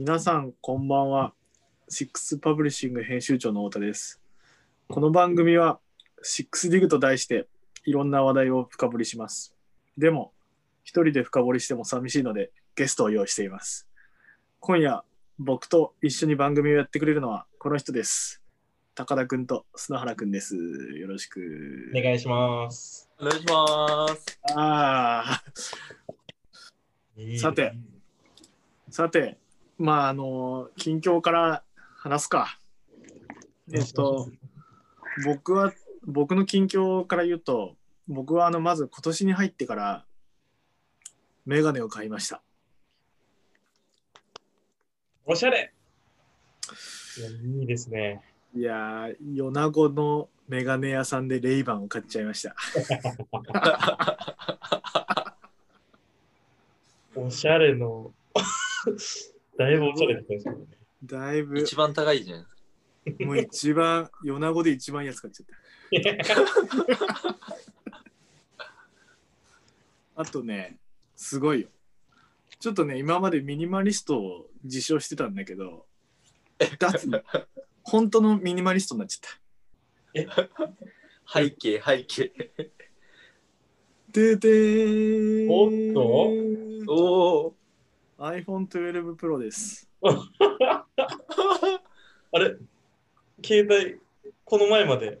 皆さんこんばんは。シックスパブリッシング編集長の太田です。この番組はシックスディグと題していろんな話題を深掘りします。でも一人で深掘りしても寂しいのでゲストを用意しています。今夜僕と一緒に番組をやってくれるのはこの人です。高田くんと砂原くんです。よろしく。お願いします。お願いします。ああ、さて。さて、まああの近況から話すか。えっと、僕は僕の近況から言うと僕はあのまず今年に入ってからメガネを買いました。おしゃれ。いやいいですね。いやー米子のメガネ屋さんでレイバンを買っちゃいました。おしゃれの、だいぶおしゃれですね。だいぶ一番高いじゃん。もう一番米子で一番安かっちゃった あとねすごいよちょっとね今までミニマリストを自称してたんだけど脱 本当のミニマリストになっちゃった背景、背景。ででーおっと？おお。iPhone12 Pro です あれ携帯、この前まで。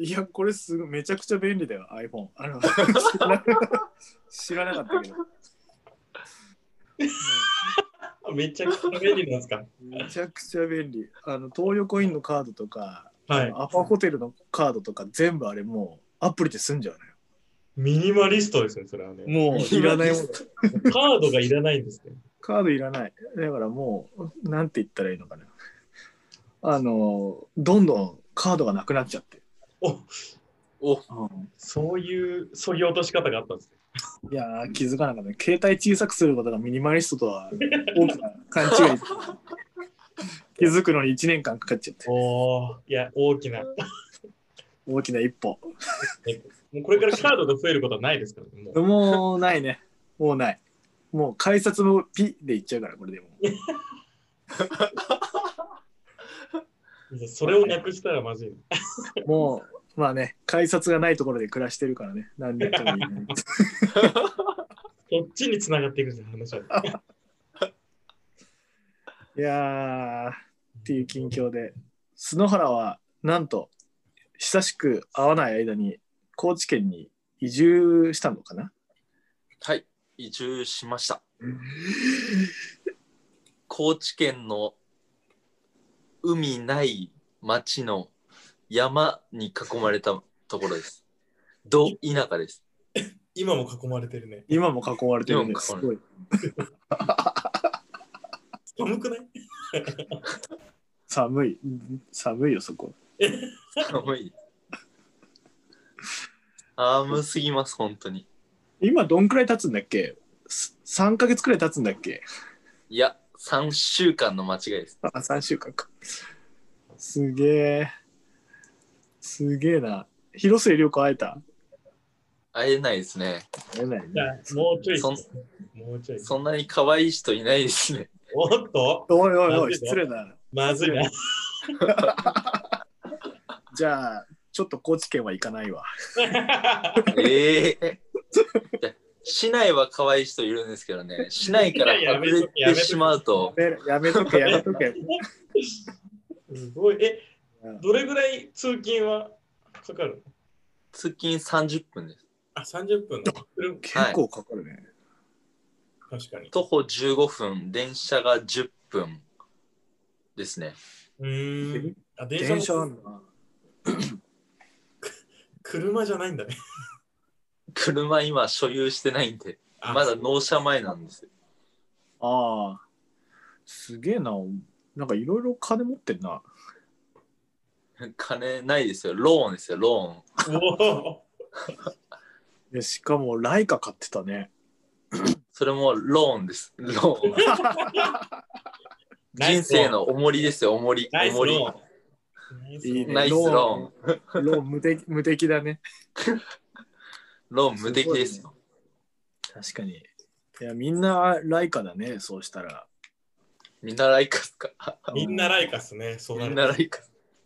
いやこれすごいめちゃくちゃ便利だよ iPhone あの 知らなかったけどあ めちゃくちゃ便利なんですか？めちゃくちゃ便利。あの東横インのカードとか、はい。アパホテルのカードとか全部あれもうアプリで済んじゃうミニマリストですね、それはね。もういらないもの。カードがいらないんですね。カードいらない。だからもう、なんて言ったらいいのかな。あの、どんどんカードがなくなっちゃって。おお。そういうそぎ落とし方があったんですね。いやー気づかなかった。携帯小さくすることがミニマリストとは大きな勘違い。気づくのに1年間かかっちゃって。おー、いや、大きな。も大きな一歩。うこれからカードが増えることはないですからね。もうもうないね。もうない。もう改札もピでいっちゃうから、これでも。それをなくしたらまずいな。もう、まあね、改札がないところで暮らしてるからね、何年とも言えない。こっちに繋がっていくんですよ、話は。いやー、っていう近況で、篠原は、なんと、久しく会わない間に、高知県に移住したのかな？はい。移住しました。高知県の海ない町の山に囲まれたところです。ど田舎です。今も囲まれてるね。今も囲まれてるんです。ごまい。寒くない？寒い。寒いよ、そこ。寒い。寒すぎます、本当に。今、どんくらい経つんだっけ？す ?3 ヶ月くらい経つんだっけ？いや、3週間の間違いです。あ、3週間か。すげえ。すげえな。広末涼子会えた？会えないですね。会えないじゃあね。もうちょい。そんもうちょい。そんなに可愛い人いないですね。おっと？おいおいおい、失礼だ。まずいな。じゃあ、ちょっと高知県は行かないわ。ええいや市内は可愛い人いるんですけどね、市内から外れてしまうと、やめとけ、やめとけ。すごい。えうん、どれぐらい通勤はかかる通勤30分です。あ、30分結構かかるね。確かに。徒歩15分、電車が10分ですね。うーん。あ、電車電車あもんな。車じゃないんだね。車今所有してないんで、あまだ納車前なんですよ。ああ。すげえな。なんかいろいろ金持ってんな。金ないですよ、ローンですよ、ローン。おでしかも、ライカ買ってたね。それもローンです、ローン。人生の重りですよ、重り。重り。いいねナイスローン。ローン無敵無敵だね。ローン無敵ですよ。確かに。いや、みんなライカだね、そうしたら。みんなライカっすか？みんなライカっすね。そうなみるんなライカ。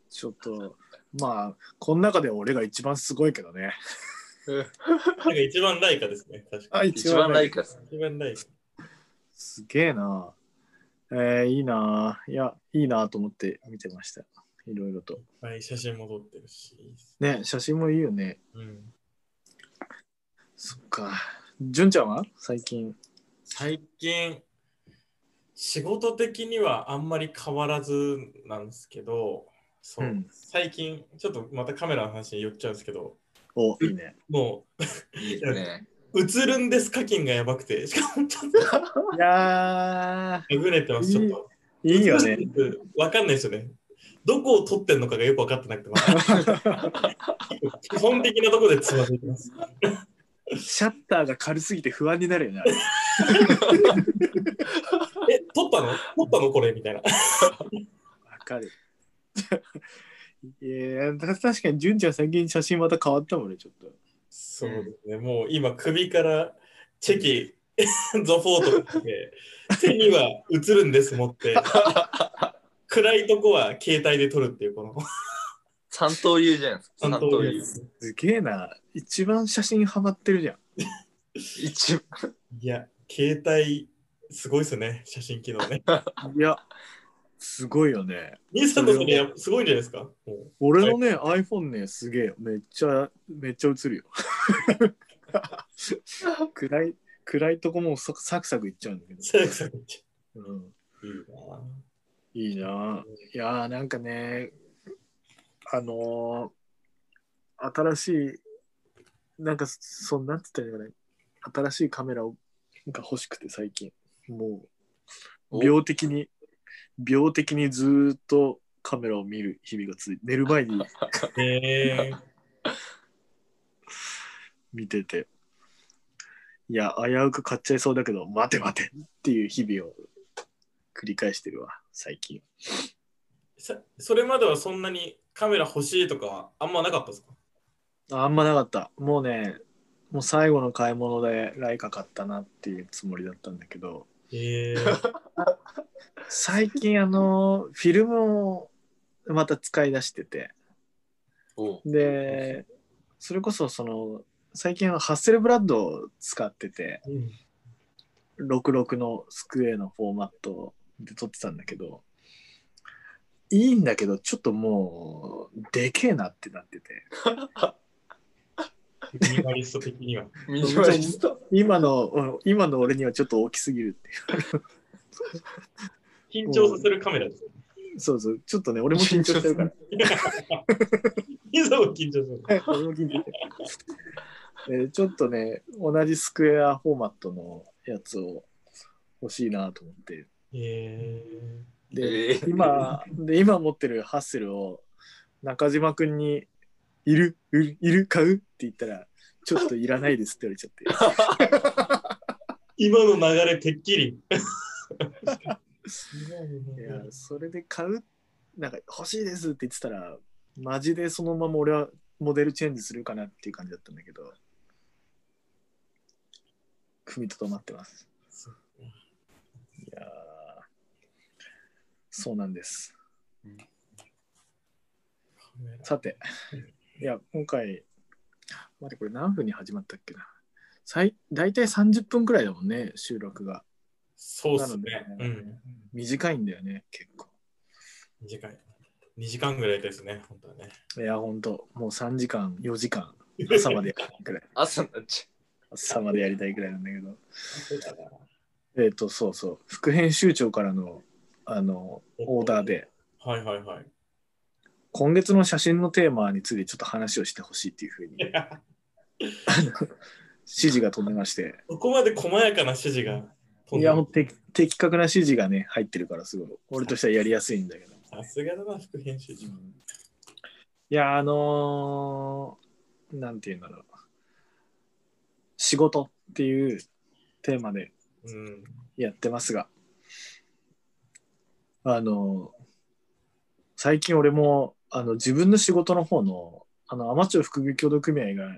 ちょっと、まあ、この中で俺が一番すごいけどね。なんか一番ライカですね。確かあ、一番ライカっす。に。一番ライカ。すげえな。えー、いいな。いや、いいなと思って見てました。いろいろと。はい、写真も撮ってるし。ね、写真もいいよね。うん、そっか。純ちゃんは？最近。最近、仕事的にはあんまり変わらずなんですけど、そう、うん最近、ちょっとまたカメラの話に寄っちゃうんですけど、お、いいね。もいいですね。う、映るんです課金がやばくて、しかもちょっといやえぐれてます、ちょっと。ー、いいよね。わかんないですよね。どこを撮ってんのかがよく分かってなくて、基本的なところでつまずいてます。シャッターが軽すぎて不安になるよね。え、撮ったの？撮ったの？これ？みたいな。わかる。いやた確かに純ちゃん最近写真また変わったもんね、ちょっと。そうですね、もう今首からチェキ、ゾフォートって、手には映るんです持って、暗いとこは携帯で撮るっていうこの三刀流じゃないですか。三三刀流。す。すげえな。一番写真ハマってるじゃん。一番。いや、携帯すごいですよね、写真機能ね。いや、すごいよね。兄さんのそれすごいんじゃないですか？俺のね、iPhone ね、すげえよ。めっちゃ、めっちゃ映るよ。暗い、暗いとこもサクサクいっちゃうんだけど。サクサクいっちうん、ゃういいなぁいいなぁ。いやーなんかね、あのー新しい、なんか、そんなんつったらいいのかな。新しいカメラをが欲しくて最近。もう、お病的に、病的にずーっとカメラを見る日々が続いて、寝る前にへ え 見てて、いや、危うく買っちゃいそうだけど、待て待てっていう日々を繰り返してるわ、最近。さそれまではそんなにカメラ欲しいとかあんまなかったですか？あんまなかった。もうね、もう最後の買い物でライカ買ったなっていうつもりだったんだけど、へえ。最近あの、フィルムをまた使い出してて、おで、それこそその、最近はハッセルブラッドを使ってて、うん。66のスクエアのフォーマットで撮ってたんだけど、いいんだけど、ちょっともう、でけえなってなってて、ミニマリスト的には。ミニマリスト。今の、うん今の俺にはちょっと大きすぎるっていう。緊張させるカメラです。そうそう、ちょっとね、俺も緊張してるから。兄さんも緊張する。はい俺も緊張してる。えーちょっとね、同じスクエアフォーマットのやつを欲しいなと思って。へえで、えー。今、で、今持ってるハッセルを中島くんに、いる？いるいる買う？って言ったら、ちょっといらないですって言われちゃって。今の流れてっきり。いや、それで買う、なんか欲しいですって言ってたら、マジでそのまま俺はモデルチェンジするかなっていう感じだったんだけど、踏みとどまってます。いやーそうなんです。さて、いや、今回、待って、これ何分に始まったっけな。最大体30分くらいだもんね、収録が。そうっすなのでね。うん。短いんだよね、結構。短い。2時間ぐらいですね、本当はね。いや、ほんと、もう3時間、4時間、朝までやりたいくらい。朝になっち朝までやりたいくらいなんだけど。えっ、と、そうそう、副編集長からの、あの、オーダーで、はいはいはい。今月の写真のテーマについてちょっと話をしてほしいっていうふうに 指示が飛んでまして、ここまで細やかな指示が飛んでいや、もう的的確な指示がね、入ってるから、すごい、俺としてはやりやすいんだけど。さすがだな、副編集長。いや、あのーなんていうんだろう。仕事っていうテーマでうん。やってますが、あのー最近俺もあの自分の仕事の方のあのアマチュア副業協同組合が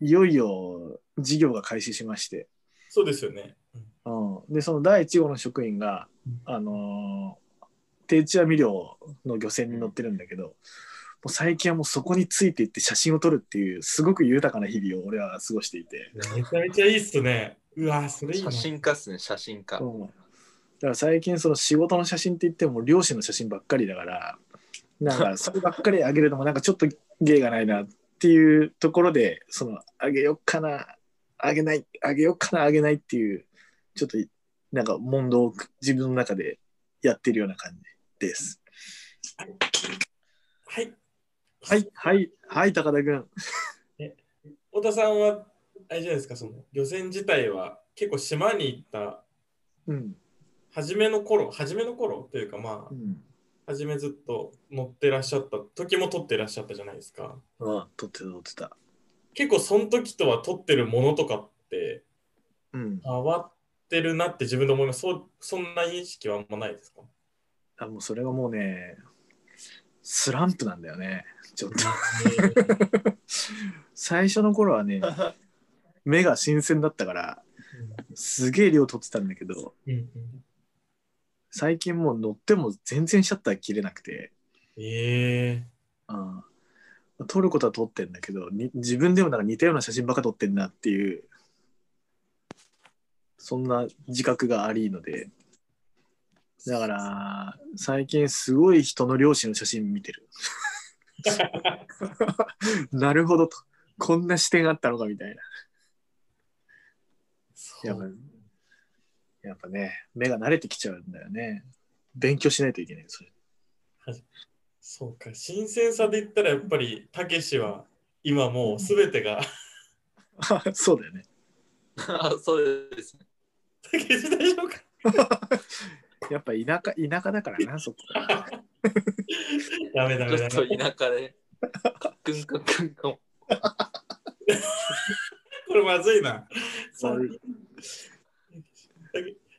いよいよ事業が開始しまして、そうですよね。うんうん、でその第1号の職員が、あのー定置網漁の漁船に乗ってるんだけどもう最近はもうそこについていって写真を撮るっていうすごく豊かな日々を俺は過ごしていて、めちゃめちゃいいっすね。うわ、それいいな写。真家っすね、写真家。うん、だから最近その仕事の写真って言っても漁師の写真ばっかりだからなんかそればっかりあげるのもなんかちょっと芸がないなっていうところでそのあげよっかなあげないあげよっかなあげないっていうちょっとなんか問答を自分の中でやってるような感じです。はい。はいはいはい高田君。太田さんは、あれじゃないですか、その漁船自体は結構島に行ったうん初めの頃、初めの頃というか、まあう、ん。初めずっと乗ってらっしゃった時も撮ってらっしゃったじゃないですか。あ撮ってた撮ってた。結構その時とは撮ってるものとかってうん。変わってるなって自分で思います。そうそんな意識はあんまないですか？あもうそれがもうねスランプなんだよねちょっと。最初の頃はね 目が新鮮だったからすげえ量取ってたんだけどうんうん最近もう乗っても全然シャッター切れなくて、えうん、撮ることは撮ってんだけどに自分でもなんか似たような写真ばっか撮ってんなっていうそんな自覚がありので。だから最近すごい人の両親の写真見てる。なるほどと。こんな視点があったのかみたいな。やっぱやっぱね、目が慣れてきちゃうんだよね。勉強しないといけない、それ。そうか、新鮮さで言ったらやっぱり、たけしは今もうすべてが、そうだよね。あ そうですね。たけし大丈夫か？やっぱ田舎田舎だからな、そこ。ダメダメダちょっとメ。田舎で。くんか。これまずいな。さ悪い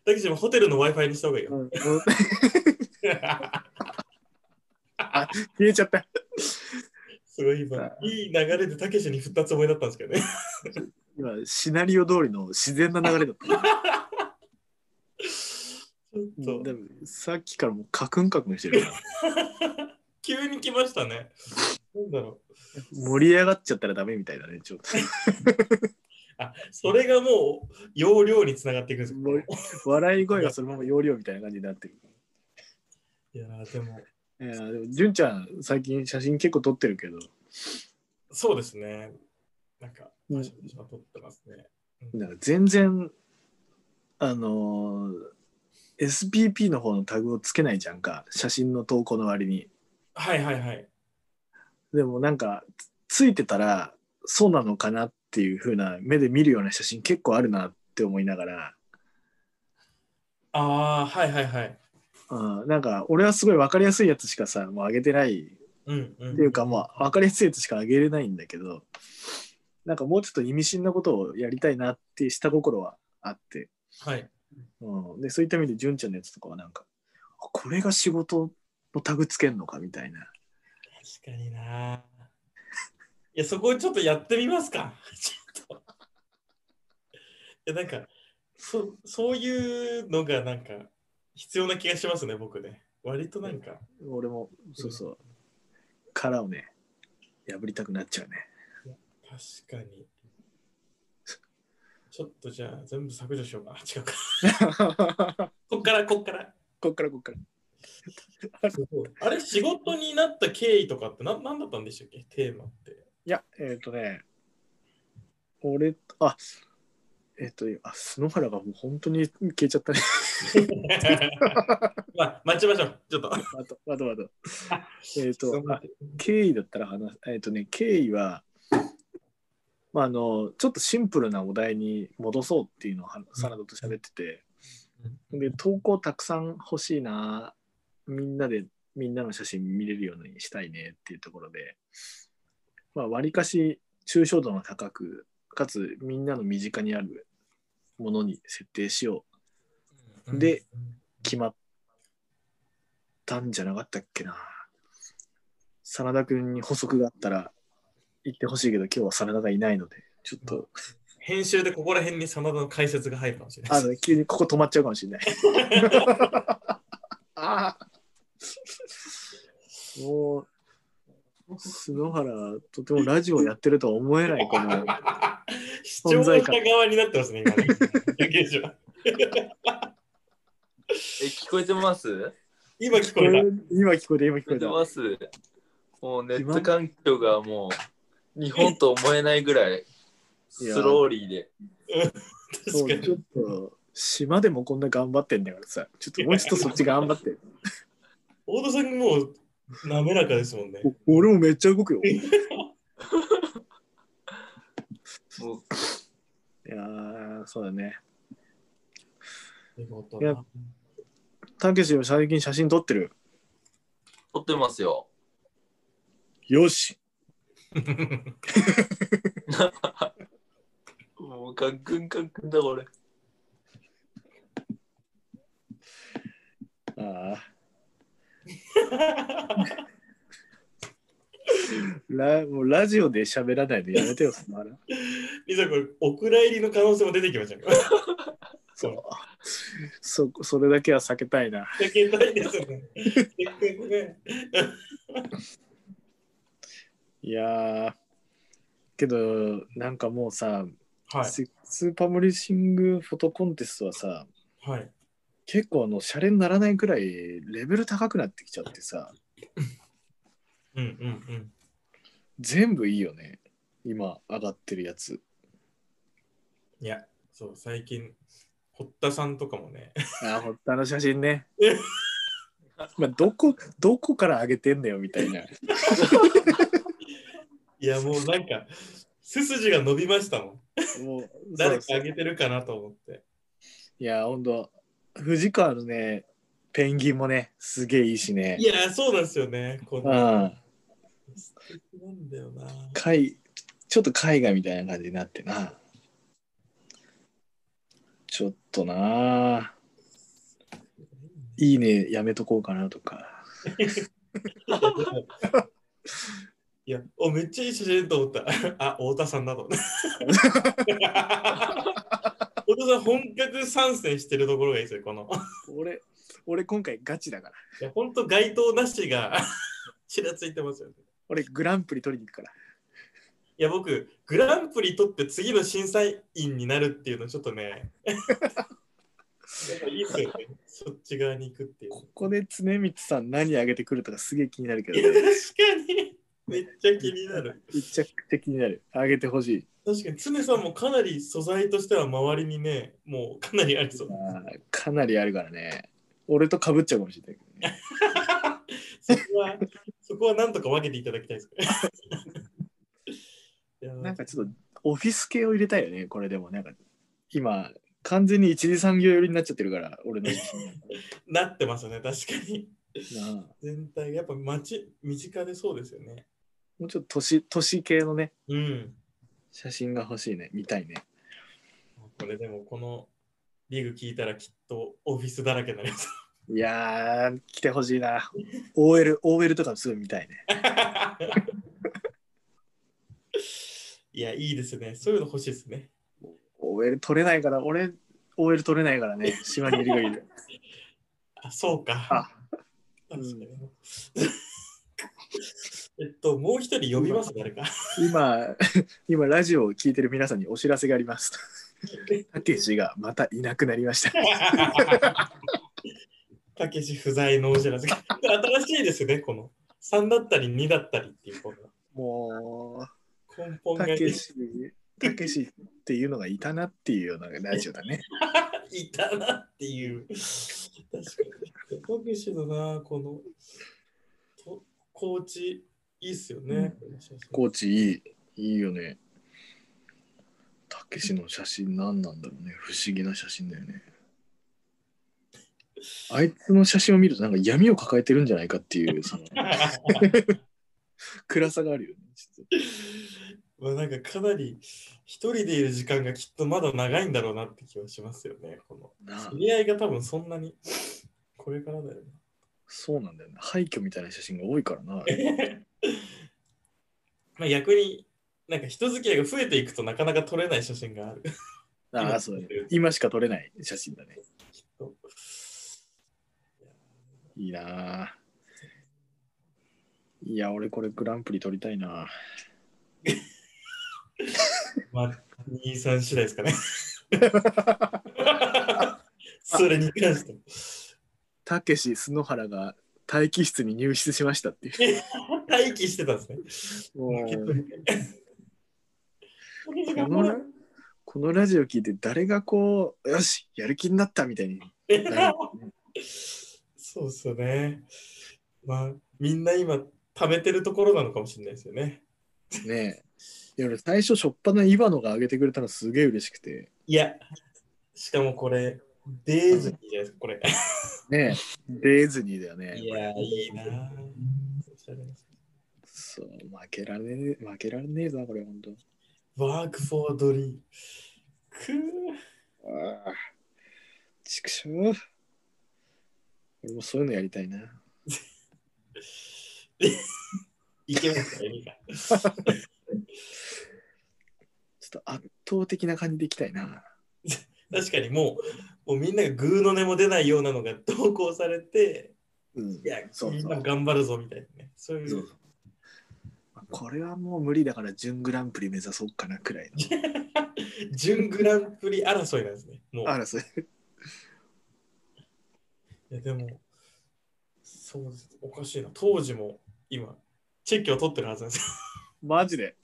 たけしもホテルの Wi-Fi にした方がいいよ。うん消えちゃった。すごい今、いい流れでたけしに振ったつもりだったんですけどね。今、シナリオ通りの自然な流れだった。ちょっとでもさっきからもうカクンカクンしてるから。急に来ましたね。なんだろう。盛り上がっちゃったらダメみたいだね、ちょっと。あ、それがもう容量につながっていくんですもう笑い声がそのまま容量みたいな感じになってる。いやーでも、いやでも、純ちゃん、最近写真結構撮ってるけど、そうですね。なんか、うん写真は撮ってますね。か全然、あのー SPP の方のタグをつけないじゃんか、写真の投稿の割に。はいはいはい。でもなんか、つついてたら、そうなのかなっていう風な目で見るような写真結構あるなって思いながら、ああ、はいはいはい。うん、なんか俺はすごい分かりやすいやつしかさ、もう上げてないうんうん。っていうか、まあ、分かりやすいやつしか上げれないんだけど、なんかもうちょっと意味深なことをやりたいなって下心はあって、はい。うん、でそういった意味で純ちゃんのやつとかはなんかあこれが仕事のタグつけんのかみたいな確かにな。いや、そこちょっとやってみますか。ちょっと。いや、なんか、そそういうのがなんか必要な気がしますね、僕ね。割となんか、俺もそうそう殻をね破りたくなっちゃうね確かに。ちょっとじゃあ全部削除しようかな。違うか。こっから、こっから。こっからこっからあれ、仕事になった経緯とかって何何だったんでしたっけ？テーマって。いやえっ、とね俺あえっ、とあ篠原がもう本当に消えちゃったね。まあ、待ちましょう。ちょっと。あとあとあとえっとあ経緯だったら話すえっ、とね経緯はまああのちょっとシンプルなお題に戻そうっていうのをはサナダと喋ってて、で投稿たくさん欲しいなみんなでみんなの写真見れるようにしたいねっていうところでまあわりかし抽象度の高くかつみんなの身近にあるものに設定しよう。で、決まったんじゃなかったっけな。真田君に補足があったら言ってほしいけど今日は真田がいないのでちょっと。編集でここら辺に真田の解説が入るかもしれない。あの急にここ止まっちゃうかもしれない。ああ。もう、篠原、とてもラジオやってるとは思えない、この。視聴者側になってますね、今ね。え、聞こえてます？今聞こえた。今聞こえて、今聞こえた。聞こえてますもうネット環境がもう日本と思えないぐらいスローリーで。そう確かに。ちょっと、島でもこんな頑張ってんだからさ、ちょっともうちょっとそっち頑張って。大田さんもう滑らかですもんね。お俺もめっちゃ動くよ。いやー、そうだね。いやたけしも最近写真撮ってる？撮ってますよ。よし。もうカンクンカンクンだこれ。ああ。ラもうラジオで喋らないでやめてよ、その話リサこれ、お蔵入りの可能性も出てきましたね。そう。そそれだけは避けたいな。避けたいですよね。ね。いやー、けど、なんかもうさ、はい。スパブリッシングフォトコンテストはさ、はい。結構あの、シャレにならないくらいレベル高くなってきちゃってさ、うんうんうん。全部いいよね。今上がってるやつ。いや、そう、最近、堀田さんとかもね、あー、堀田の写真ね。まあ、どこ、どこから上げてんだよみたいな。いや、もうなんか、背筋が伸びましたもん。もう誰か上げてるかなと思って。いや、ほんと、藤川のね、ペンギンもね、すげえいいしねい。や、そうなんですよね。こん。素敵なんだよな。海ちょっと絵画みたいな感じになってな。ちょっとな。いいね、やめとこうかなとか。いや、お、めっちゃいい写真と思った。あ、太田さんだと 思った。太田さん、本格参戦してるところがいいですよ、この。俺、俺今回ガチだから。いや、本当該当なしが ちらついてますよね。俺グランプリ取りに行くから。いや、僕、グランプリ取って次の審査員になるっていうのちょっとね、やっぱいいっすよね。そっち側に行くっていう。ここで常光さん何あげてくるとかすげえ気になるけどいや、確ね。かに。めっちゃ気になる。めっちゃくちゃ気になる。あげてほしい。確かに、常さんもかなり素材としては周りにね、もうかなりありそう。かなりあるからね。俺と被っちゃうかもしれないけどね。そこは、そこはなんとか分けていただきたいです。なんかちょっとオフィス系を入れたいよね、これでも。なんか今、完全に一次産業寄りになっちゃってるから、俺の。なってますね、確かに。全体、やっぱ街、身近でそうですよね。もうちょっと都市都市系のね、うん。写真が欲しいね、見たいね。これでも、このリーグ聞いたらきっとオフィスだらけになります。いやー、来てほしいな。OL、OL とかすぐ見たいね。いや、いいですね。そういうの欲しいですね。OL 取れないから、俺、OL 取れないからね、島にいるがいる。あ、そうか。あ確かに。えっと、もう一人呼びます、誰か。今、今、ラジオを聞いてる皆さんにお知らせがあります。たけしがまたいなくなりました。たけし不在のお知らせが。新しいですね、この。3だったり2だったりっていうこのも根本う、がいたけし、たけしっていうのがいたなっていうようなラジオだね。いたなっていう。確かに。たけしのな、この、とコーチ、いいっすよね。コーチいい、いいよね。たけしの写真何なんだろうね。不思議な写真だよね。あいつの写真を見るとなんか闇を抱えてるんじゃないかっていう、その 暗さがあるよね。ちょっとまあなんかかなり一人でいる時間がきっとまだ長いんだろうなって気はしますよね。この知り合いが多分そんなに これからだよそうなんだよね。廃墟みたいな写真が多いからな。ね。まあ逆になんか人付き合いが増えていくとなかなか撮れない写真がある。ああ、そう。今しか撮れない写真だね。いいなあいや、俺これグランプリ取りたいな。まあ、2、3次第ですかね。それに関しても。たけし、篠原が待機室に入室しましたっていう。待機してたんですね。このこのラジオ聞いて誰がこう、よし、やる気になったみたいに。そうっすよね。まあ、みんな今、貯めてるところなのかもしれないですよね。ねえ。いや俺最初、しょっぱなイバノが上げてくれたのすげえ嬉しくて。いや、しかもこれ、デーズニーじゃないですか、これ。ねえ、デーズニーだよね。いや、いいなぁ。そう、負けられねえ、負けられねえぞ、これ、ほんと。ワークフォードリー。くー。ああ、畜生。俺もそういうのやりたいな。いけますか。ちょっと圧倒的な感じでいきたいな。確かにもう、もうみんながグーの音も出ないようなのが投稿されて、うんい。や、そうそうみんな頑張るぞみたいなね。そういう。そうこれはもう無理だから準グランプリ目指そうかなくらいの。準グランプリ争いなんですね。もう。あら、それ。いやでも、そうです。おかしいな。当時も今、チェックを取ってるはずなんですよ。マジで？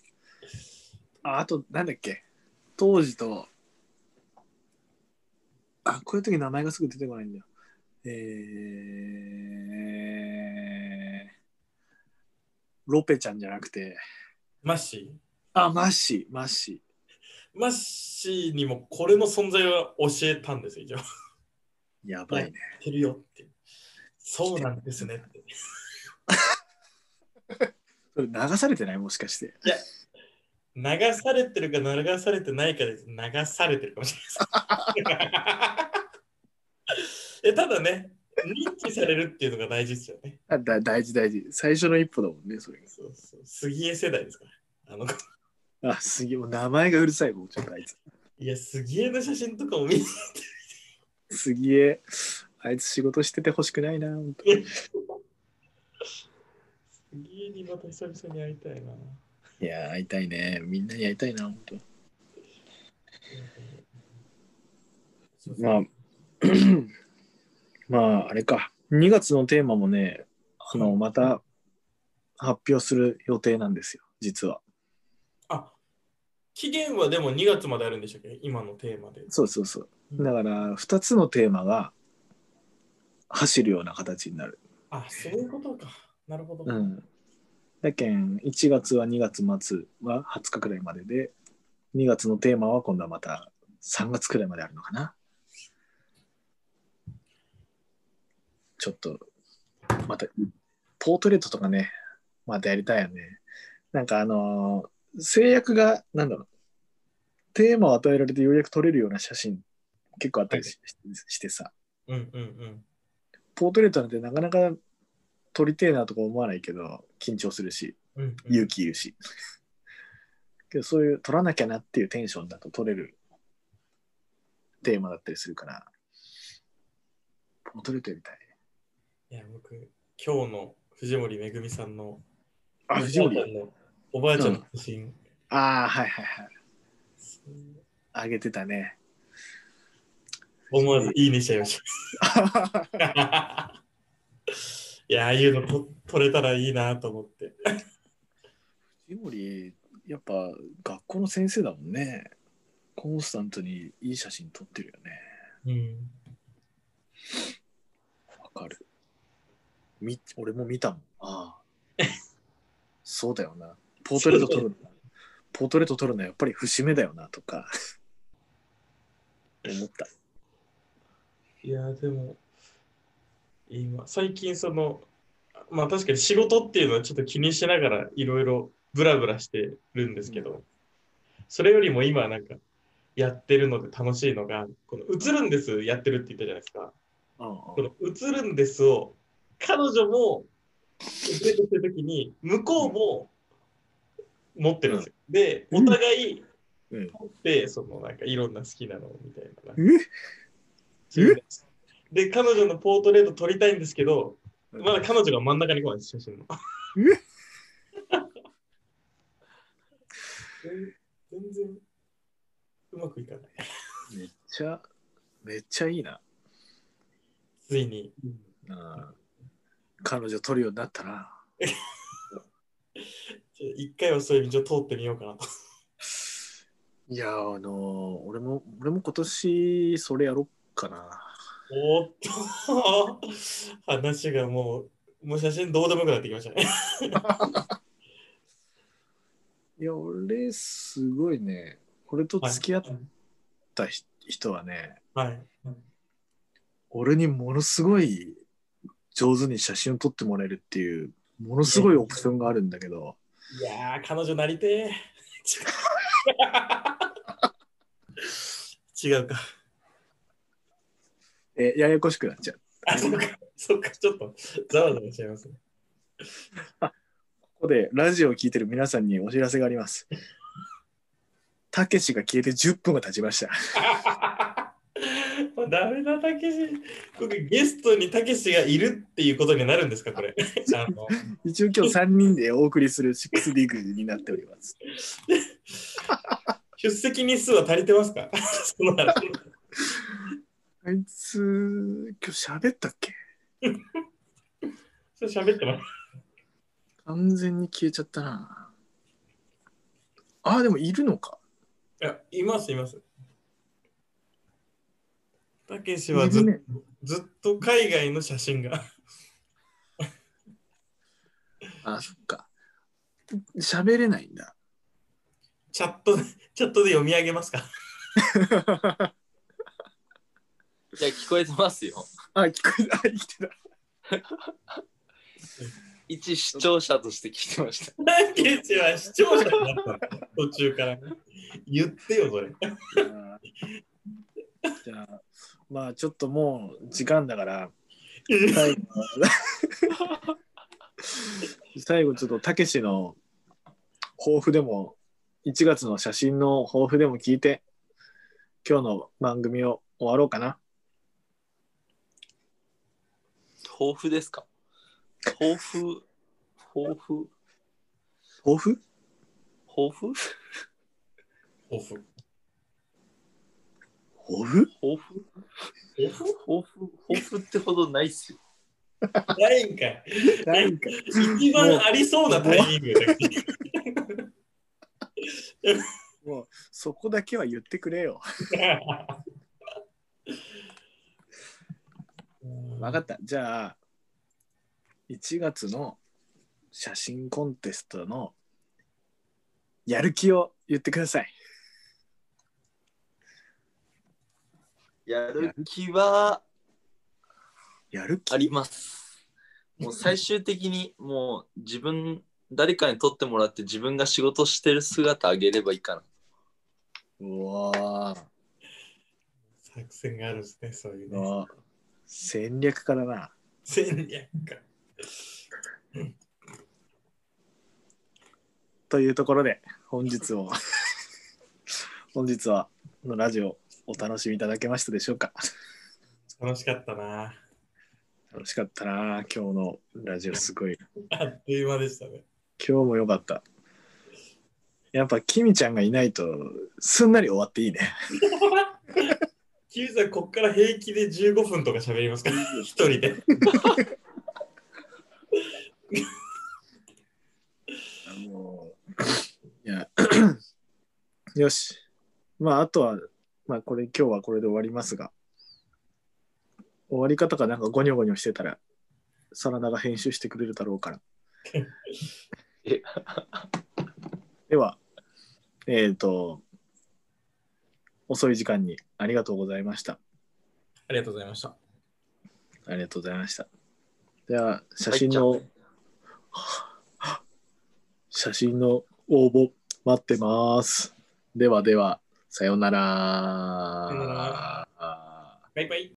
あ、あと、なんだっけ？当時と、あ、こういう時名前がすぐ出てこないんだよ。えー、ロペちゃんじゃなくて、マッシあ、マッシー、マッシー。マッシーにもこれの存在を教えたんですよ、一応。ー。やばいね。てるよって。そうなんですねって。それ流されてない？もしかして。流されてるか流されてないかです。流されてるかもしれないです。えただね、認知されるっていうのが大事ですよね。あだ大事大事。最初の一歩だもんね、それが。そうそう杉江世代ですから。あのあ、すげえ、もう名前がうるさいもん、ちょっとあいつ。いや、杉江の写真とかも見て杉江、あいつ仕事しててほしくないな、ほんと杉江にまた久々に会いたいな。いやー、会いたいね。みんなに会いたいな、ほんと。まあ、まあ、あれか。2月のテーマもね、あの、また発表する予定なんですよ、実は。あ、期限はでも2月まであるんでしたっけ？今のテーマで。そうそうそう。だから、2つのテーマが走るような形になる。あ、そういうことか。なるほど。うん。だけん、1月は2月末は20日くらいまでで、2月のテーマは今度はまた3月くらいまであるのかな。ちょっと、また、ポートレートとかね、またやりたいよね。なんかあのー制約が、なんだろう、テーマを与えられてようやく撮れるような写真結構あったりし,、してさ、うんうんうん。ポートレートなんてなかなか撮りてえなとか思わないけど、緊張するし、うんうん、勇気いるし。けどそういう撮らなきゃなっていうテンションだと撮れるテーマだったりするから、ポートレートやりたい。いや、僕、今日の藤森めぐみさんのあ、藤森？おばあちゃんの写真、ああ、はいはいはい。あげてたね。思わずいいねしちゃいました。いや、ああいうのと撮れたらいいなと思って。藤森、やっぱ学校の先生だもんね。コンスタントにいい写真撮ってるよね。うん。わかる。み俺も見たもん。ああ。そうだよな。ポートレート撮るの。ポートレート撮るのはやっぱり節目だよなとか思った。いや、でも、今、最近その、まあ確かに仕事っていうのはちょっと気にしながらいろいろブラブラしてるんですけど、それよりも今なんかやってるので楽しいのが、この映るんですやってるって言ったじゃないですか。うんこの映るんですを彼女も映れてる時に向こうも持ってるんですよ。で、お互いうん持って、そのなんかいろんな好きなのみたいな。えで、彼女のポートレート撮りたいんですけど、まだ彼女が真ん中に来ないです、写真の。全然うまくいかない。めっちゃ、めっちゃいいな。ついに。うん彼女取るようになったな。一回はそういう道を通ってみようかなと。いや、あのー俺も、俺も今年それやろっかな。おーっと、話がもう、もう写真どうでもよくなってきましたね。いや、俺、すごいね、俺と付き合ったひ人はね、はい。俺にものすごい上手に写真を撮ってもらえるっていう、ものすごいオプションがあるんだけど、いやー、彼女なりてー。違うか。え、ややこしくなっちゃう。あ、そっか、そっか、ちょっとざわざわしちゃいますね。ここでラジオを聞いてる皆さんにお知らせがあります。たけしが消えて10分が経ちました。もうダメだ、たけし。これゲストにたけしがいるっていうことになるんですか、これ。一応今日3人でお送りする6リーグになっております。出席日数は足りてますか？あいつ、今日喋ったっけ？喋ってます。完全に消えちゃったな。あ、でもいるのか。いや、います、います。たけしはいず,、るねずっと海外の写真が。あ、そっか。喋れないんだ。チャットで、チャットで読み上げますか？いや、聞こえてますよ。あ、聞こえた。あ 生きてた。一視聴者として聞いてました。たけしは視聴者になったの？途中から。言ってよ、それ。じゃあ、まあちょっともう時間だから、最後、最後ちょっとたけしの抱負でも、1月の写真の抱負でも聞いて、今日の番組を終わろうかな。抱負ですか？抱負、抱負、抱負？抱負？オフ。抱負抱負抱負抱負ってほどないっすよ。ないんかい。なんか、一番ありそうなタイミングだけもうそこだけは言ってくれよ。分かった。じゃあ、1月の写真コンテストのやる気を言ってください。やる気はやる気？あります。もう最終的にもう自分、誰かに撮ってもらって自分が仕事してる姿あげればいいかな。うわー作戦があるんですね、そういうね。うわー戦略家だな。戦略か。というところで、本日を、本日はのラジオお楽しみいただけましたでしょうか？楽しかったな。楽しかったな、今日のラジオすごい。あっという間でしたね。今日も良かった。やっぱ、キミちゃんがいないと、すんなり終わっていいね。キムさん、こっから平気で15分とか喋りますか？一人で。もう、いや、よし。まあ、あとは、まあ、これ、今日はこれで終わりますが、終わり方がなんかゴニョゴニョしてたら、サラダが編集してくれるだろうから え。では、えっ、と、遅い時間にありがとうございました。ありがとうございました。ありがとうございました。では、写真の、写真の応募待ってます。ではでは、さようなら。さようなバイバイ。